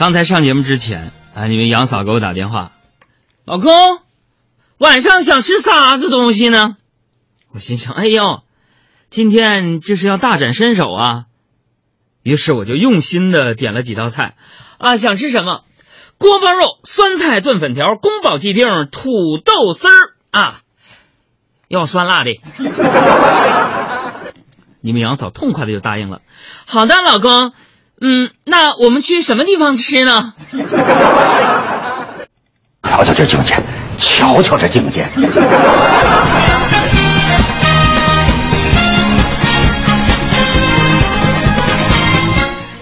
刚才上节目之前啊，你们杨嫂给我打电话，老公，晚上想吃啥子东西呢？我心想，哎呦，今天这是要大展身手啊！于是我就用心的点了几道菜，啊，想吃什么？锅包肉、酸菜炖粉条、宫保鸡丁、土豆丝儿啊，要酸辣的。你们杨嫂痛快的就答应了。好的，老公。嗯，那我们去什么地方吃呢？瞧瞧这境界，瞧瞧这境界。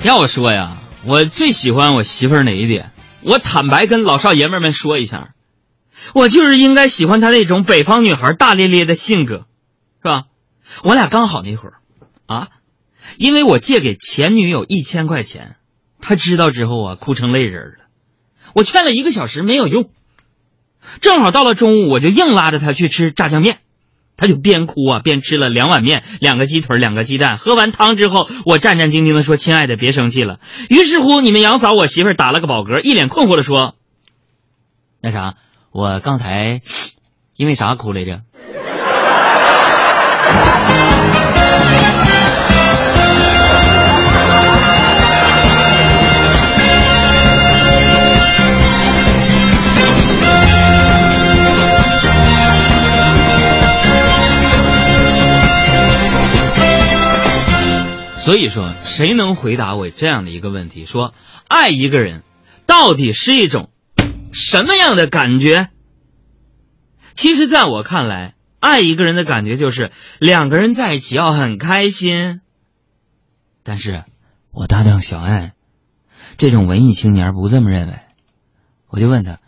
要我说呀，我最喜欢我媳妇儿哪一点？我坦白跟老少爷们们说一下，我就是应该喜欢她那种北方女孩大咧咧的性格，是吧？我俩刚好那会儿，啊。因为我借给前女友一千块钱，她知道之后啊，哭成泪人了。我劝了一个小时没有用，正好到了中午，我就硬拉着她去吃炸酱面，她就边哭啊边吃了两碗面、两个鸡腿、两个鸡蛋。喝完汤之后，我战战兢兢的说：“亲爱的，别生气了。”于是乎，你们杨嫂我媳妇打了个饱嗝，一脸困惑的说：“那啥，我刚才因为啥哭来着？”所以说，谁能回答我这样的一个问题：说爱一个人，到底是一种什么样的感觉？其实，在我看来，爱一个人的感觉就是两个人在一起要很开心。但是，我搭档小爱这种文艺青年不这么认为。我就问他：“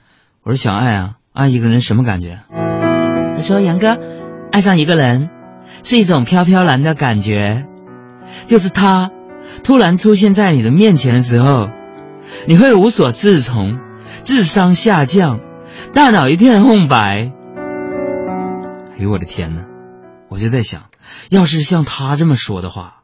我说小爱啊，爱一个人什么感觉？”他说：“杨哥，爱上一个人是一种飘飘然的感觉。”就是他突然出现在你的面前的时候，你会无所适从，智商下降，大脑一片空白。哎呦我的天哪！我就在想，要是像他这么说的话，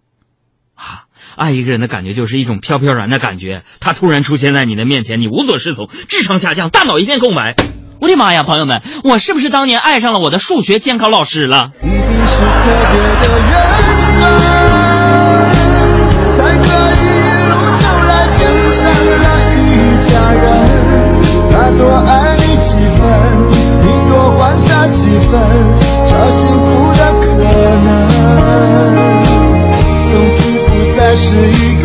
啊，爱一个人的感觉就是一种飘飘然的感觉。他突然出现在你的面前，你无所适从，智商下降，大脑一片空白。我的妈呀，朋友们，我是不是当年爱上了我的数学监考老师了？一定是特别的人找幸福的可能，从此不再是一个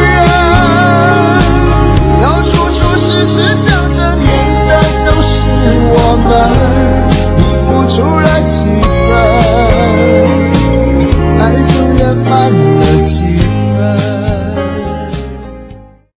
人，要处处时时。